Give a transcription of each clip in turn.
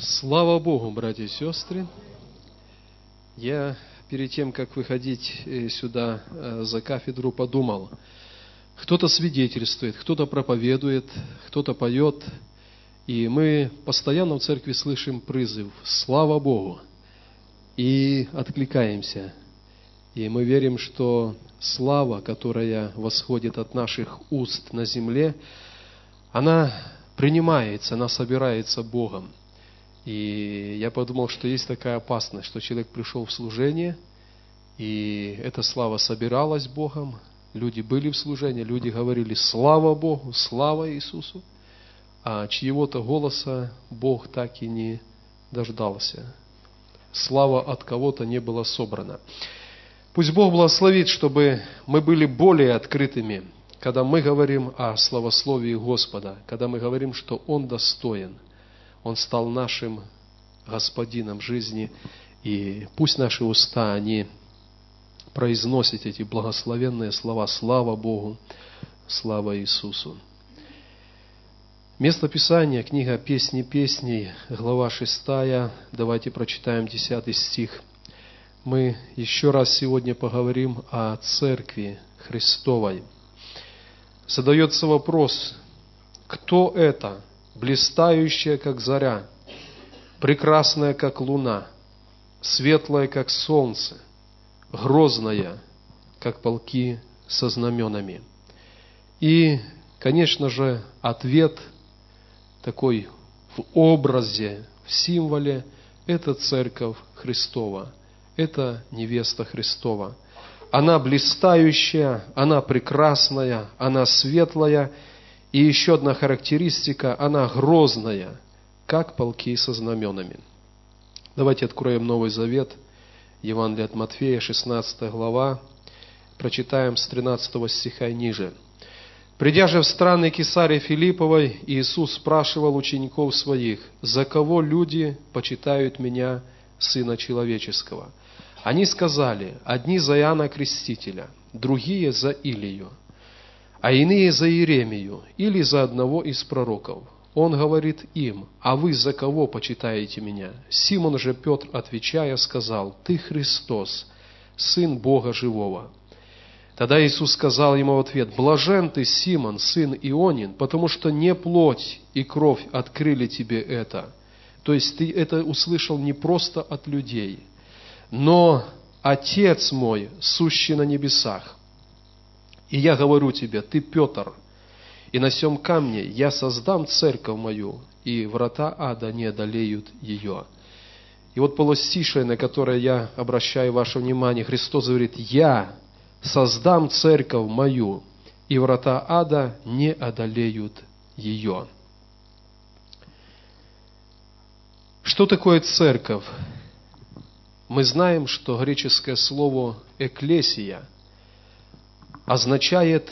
Слава Богу, братья и сестры! Я перед тем, как выходить э, сюда э, за кафедру, подумал, кто-то свидетельствует, кто-то проповедует, кто-то поет, и мы постоянно в церкви слышим призыв «Слава Богу!» и откликаемся. И мы верим, что слава, которая восходит от наших уст на земле, она принимается, она собирается Богом. И я подумал, что есть такая опасность, что человек пришел в служение, и эта слава собиралась Богом, люди были в служении, люди говорили «Слава Богу! Слава Иисусу!» А чьего-то голоса Бог так и не дождался. Слава от кого-то не была собрана. Пусть Бог благословит, чтобы мы были более открытыми, когда мы говорим о славословии Господа, когда мы говорим, что Он достоин – он стал нашим господином жизни, и пусть наши уста, они произносят эти благословенные слова «Слава Богу! Слава Иисусу!» Место Писания, книга «Песни песней», глава 6, давайте прочитаем 10 стих. Мы еще раз сегодня поговорим о Церкви Христовой. Задается вопрос, кто это – блистающая, как заря, прекрасная, как луна, светлая, как солнце, грозная, как полки со знаменами. И, конечно же, ответ такой в образе, в символе – это Церковь Христова, это невеста Христова. Она блистающая, она прекрасная, она светлая – и еще одна характеристика, она грозная, как полки со знаменами. Давайте откроем Новый Завет, Евангелие от Матфея, 16 глава, прочитаем с 13 стиха и ниже. «Придя же в страны Кесарии Филипповой, Иисус спрашивал учеников своих, «За кого люди почитают Меня, Сына Человеческого?» Они сказали, одни за Иоанна Крестителя, другие за Илию, а иные за Иеремию или за одного из пророков. Он говорит им, а вы за кого почитаете меня? Симон же Петр, отвечая, сказал, ты Христос, Сын Бога Живого. Тогда Иисус сказал ему в ответ, «Блажен ты, Симон, сын Ионин, потому что не плоть и кровь открыли тебе это». То есть ты это услышал не просто от людей, но Отец мой, сущий на небесах. И я говорю тебе, ты Петр, и на сем камне я создам церковь мою, и врата ада не одолеют ее. И вот полостишее, на которое я обращаю ваше внимание, Христос говорит, я создам церковь мою, и врата ада не одолеют ее. Что такое церковь? Мы знаем, что греческое слово «эклесия» – означает,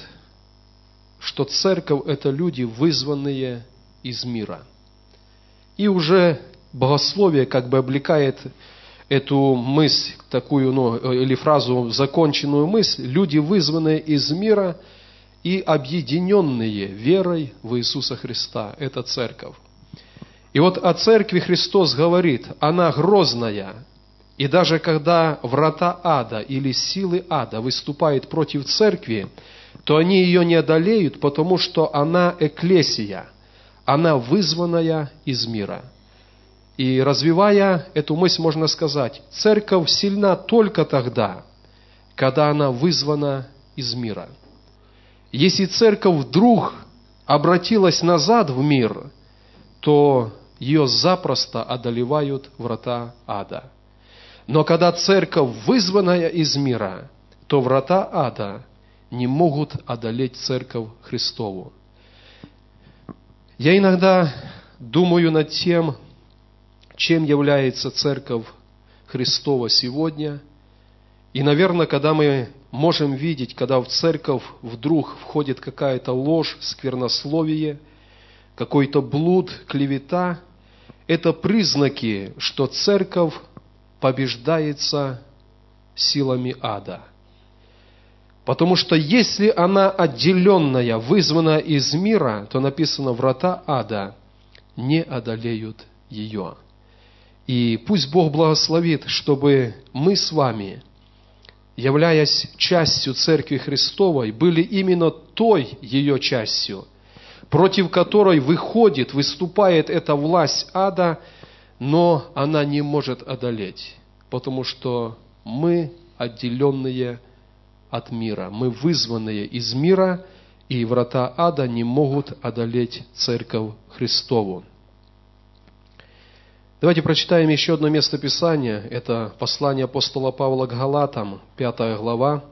что церковь – это люди, вызванные из мира. И уже богословие как бы облекает эту мысль, такую, ну, или фразу, законченную мысль, люди, вызванные из мира и объединенные верой в Иисуса Христа. Это церковь. И вот о церкви Христос говорит, она грозная, и даже когда врата ада или силы ада выступают против церкви, то они ее не одолеют, потому что она эклесия, она вызванная из мира. И развивая эту мысль, можно сказать, церковь сильна только тогда, когда она вызвана из мира. Если церковь вдруг обратилась назад в мир, то ее запросто одолевают врата ада – но когда церковь вызванная из мира, то врата ада не могут одолеть церковь Христову. Я иногда думаю над тем, чем является церковь Христова сегодня. И, наверное, когда мы можем видеть, когда в церковь вдруг входит какая-то ложь, сквернословие, какой-то блуд, клевета, это признаки, что церковь побеждается силами ада. Потому что если она отделенная, вызвана из мира, то написано, врата ада не одолеют ее. И пусть Бог благословит, чтобы мы с вами, являясь частью Церкви Христовой, были именно той ее частью, против которой выходит, выступает эта власть ада, но она не может одолеть, потому что мы отделенные от мира, мы вызванные из мира, и врата ада не могут одолеть Церковь Христову. Давайте прочитаем еще одно место Писания. Это послание апостола Павла к Галатам, 5 глава.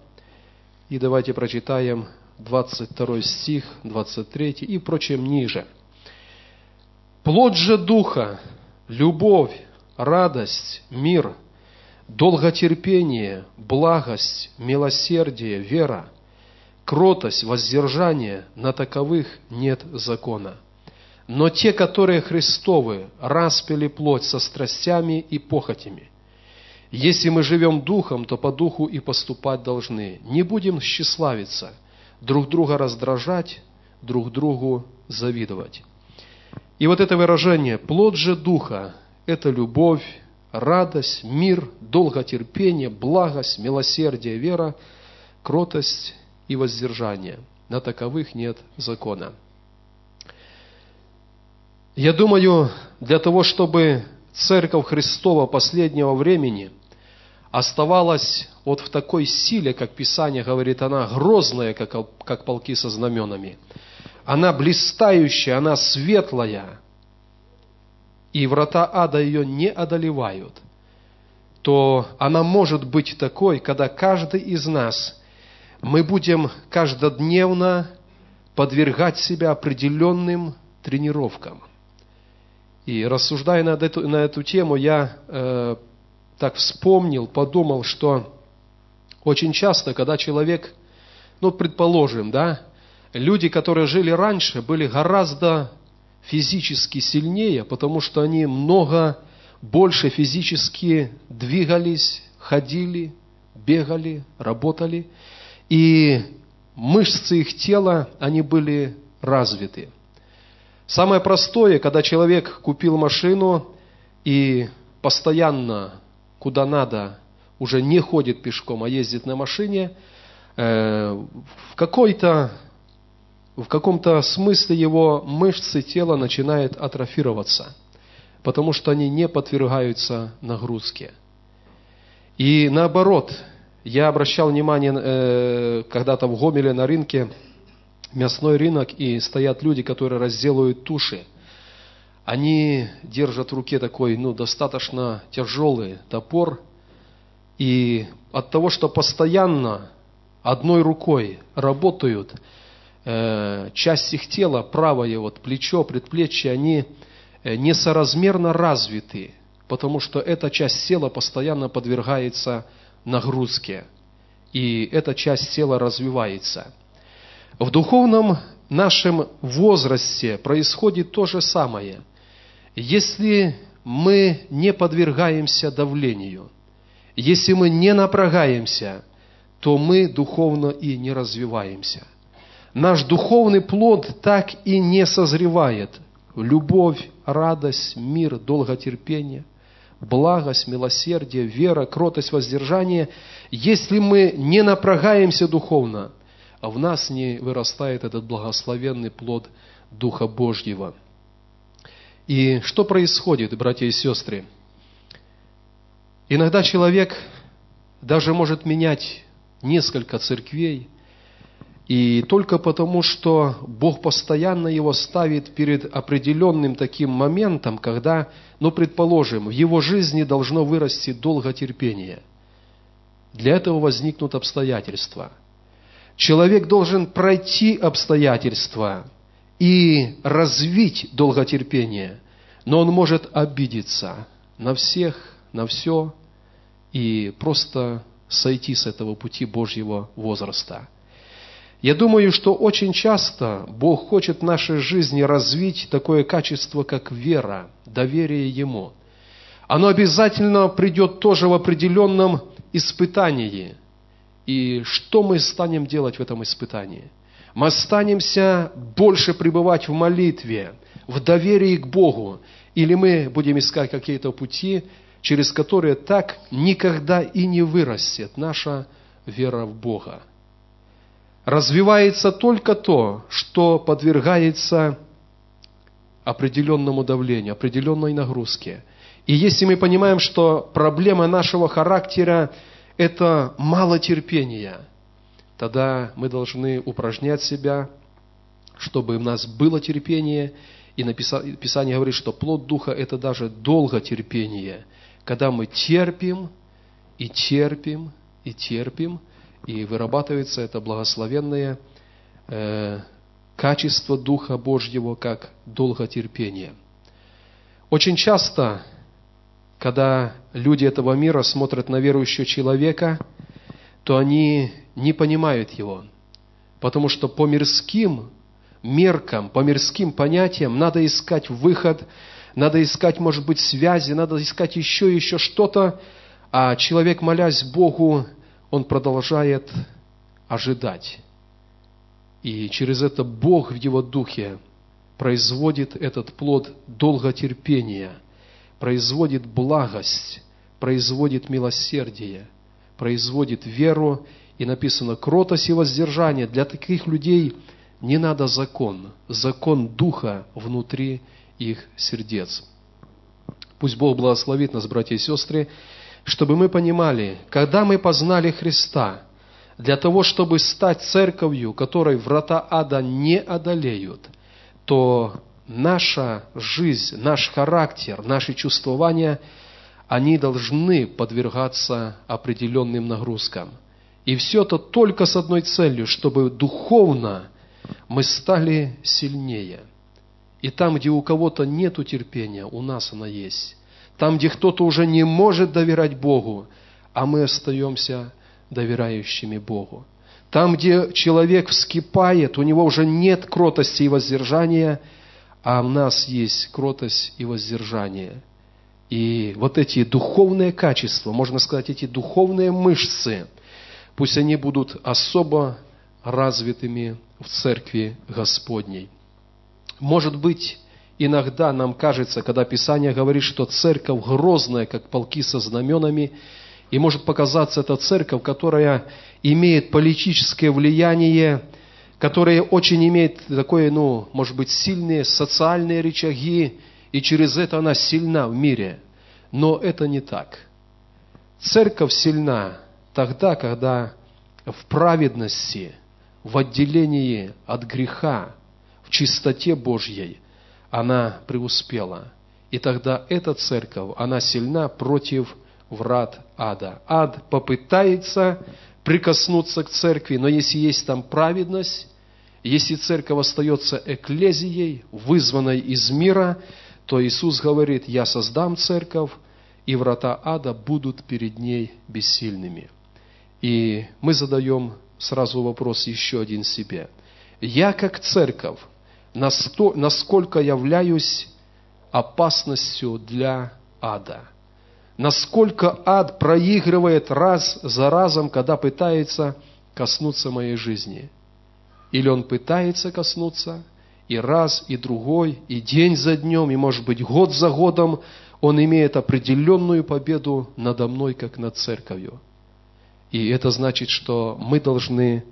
И давайте прочитаем 22 стих, 23 и, впрочем, ниже. «Плод же Духа, любовь, радость, мир, долготерпение, благость, милосердие, вера, кротость, воздержание, на таковых нет закона. Но те, которые Христовы, распили плоть со страстями и похотями. Если мы живем духом, то по духу и поступать должны. Не будем тщеславиться, друг друга раздражать, друг другу завидовать. И вот это выражение «плод же духа» – это любовь, радость, мир, долготерпение, благость, милосердие, вера, кротость и воздержание. На таковых нет закона. Я думаю, для того, чтобы Церковь Христова последнего времени оставалась вот в такой силе, как Писание говорит, она грозная, как, как полки со знаменами. Она блистающая, она светлая, и врата ада ее не одолевают, то она может быть такой, когда каждый из нас, мы будем каждодневно подвергать себя определенным тренировкам. И рассуждая над эту, на эту тему, я э, так вспомнил, подумал, что очень часто, когда человек, ну, предположим, да, люди, которые жили раньше, были гораздо физически сильнее, потому что они много больше физически двигались, ходили, бегали, работали. И мышцы их тела, они были развиты. Самое простое, когда человек купил машину и постоянно, куда надо, уже не ходит пешком, а ездит на машине, э, в какой-то в каком-то смысле его мышцы тела начинают атрофироваться, потому что они не подвергаются нагрузке. И наоборот, я обращал внимание э, когда-то в Гомеле на рынке, мясной рынок, и стоят люди, которые разделывают туши. Они держат в руке такой, ну, достаточно тяжелый топор, и от того, что постоянно одной рукой работают, Э, часть их тела, правое вот плечо, предплечье, они э, несоразмерно развиты, потому что эта часть тела постоянно подвергается нагрузке, и эта часть тела развивается. В духовном нашем возрасте происходит то же самое. Если мы не подвергаемся давлению, если мы не напрягаемся, то мы духовно и не развиваемся – наш духовный плод так и не созревает. Любовь, радость, мир, долготерпение, благость, милосердие, вера, кротость, воздержание. Если мы не напрягаемся духовно, в нас не вырастает этот благословенный плод Духа Божьего. И что происходит, братья и сестры? Иногда человек даже может менять несколько церквей, и только потому, что Бог постоянно его ставит перед определенным таким моментом, когда, ну, предположим, в его жизни должно вырасти долготерпение. Для этого возникнут обстоятельства. Человек должен пройти обстоятельства и развить долготерпение, но он может обидеться на всех, на все и просто сойти с этого пути Божьего возраста – я думаю, что очень часто Бог хочет в нашей жизни развить такое качество, как вера, доверие Ему. Оно обязательно придет тоже в определенном испытании. И что мы станем делать в этом испытании? Мы останемся больше пребывать в молитве, в доверии к Богу или мы будем искать какие-то пути, через которые так никогда и не вырастет наша вера в Бога. Развивается только то, что подвергается определенному давлению, определенной нагрузке. И если мы понимаем, что проблема нашего характера – это мало терпения, тогда мы должны упражнять себя, чтобы у нас было терпение. И Писание говорит, что плод Духа – это даже долготерпение, когда мы терпим и терпим и терпим, и вырабатывается это благословенное э, качество Духа Божьего, как долготерпение. Очень часто, когда люди этого мира смотрят на верующего человека, то они не понимают его, потому что по мирским меркам, по мирским понятиям надо искать выход, надо искать, может быть, связи, надо искать еще, еще что-то, а человек, молясь Богу, он продолжает ожидать. И через это Бог в его духе производит этот плод долготерпения, производит благость, производит милосердие, производит веру, и написано кротость и воздержание. Для таких людей не надо закон, закон Духа внутри их сердец. Пусть Бог благословит нас, братья и сестры, чтобы мы понимали, когда мы познали Христа – для того, чтобы стать церковью, которой врата ада не одолеют, то наша жизнь, наш характер, наши чувствования, они должны подвергаться определенным нагрузкам. И все это только с одной целью, чтобы духовно мы стали сильнее. И там, где у кого-то нет терпения, у нас она есть. Там, где кто-то уже не может доверять Богу, а мы остаемся доверяющими Богу. Там, где человек вскипает, у него уже нет кротости и воздержания, а у нас есть кротость и воздержание. И вот эти духовные качества, можно сказать, эти духовные мышцы, пусть они будут особо развитыми в церкви Господней. Может быть, иногда нам кажется, когда Писание говорит, что церковь грозная, как полки со знаменами, и может показаться это церковь, которая имеет политическое влияние, которая очень имеет такое, ну, может быть, сильные социальные рычаги, и через это она сильна в мире. Но это не так. Церковь сильна тогда, когда в праведности, в отделении от греха, в чистоте Божьей она преуспела. И тогда эта церковь, она сильна против врат ада. Ад попытается прикоснуться к церкви, но если есть там праведность, если церковь остается эклезией, вызванной из мира, то Иисус говорит, я создам церковь, и врата ада будут перед ней бессильными. И мы задаем сразу вопрос еще один себе. Я как церковь, насколько являюсь опасностью для ада – насколько ад проигрывает раз за разом, когда пытается коснуться моей жизни. Или он пытается коснуться, и раз, и другой, и день за днем, и, может быть, год за годом он имеет определенную победу надо мной, как над церковью. И это значит, что мы должны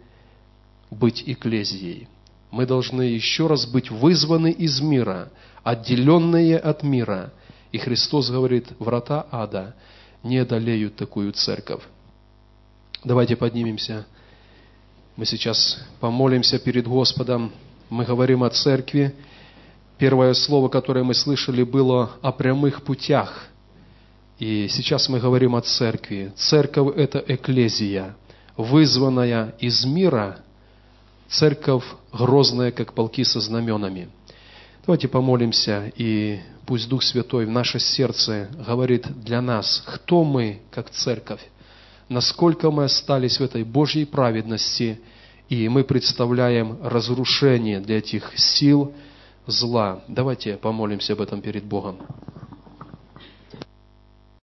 быть экклезией. Мы должны еще раз быть вызваны из мира, отделенные от мира – и Христос говорит, врата ада не одолеют такую церковь. Давайте поднимемся. Мы сейчас помолимся перед Господом. Мы говорим о церкви. Первое слово, которое мы слышали, было о прямых путях. И сейчас мы говорим о церкви. Церковь – это эклезия, вызванная из мира. Церковь грозная, как полки со знаменами. Давайте помолимся и пусть Дух Святой в наше сердце говорит для нас, кто мы, как церковь, насколько мы остались в этой Божьей праведности, и мы представляем разрушение для этих сил зла. Давайте помолимся об этом перед Богом.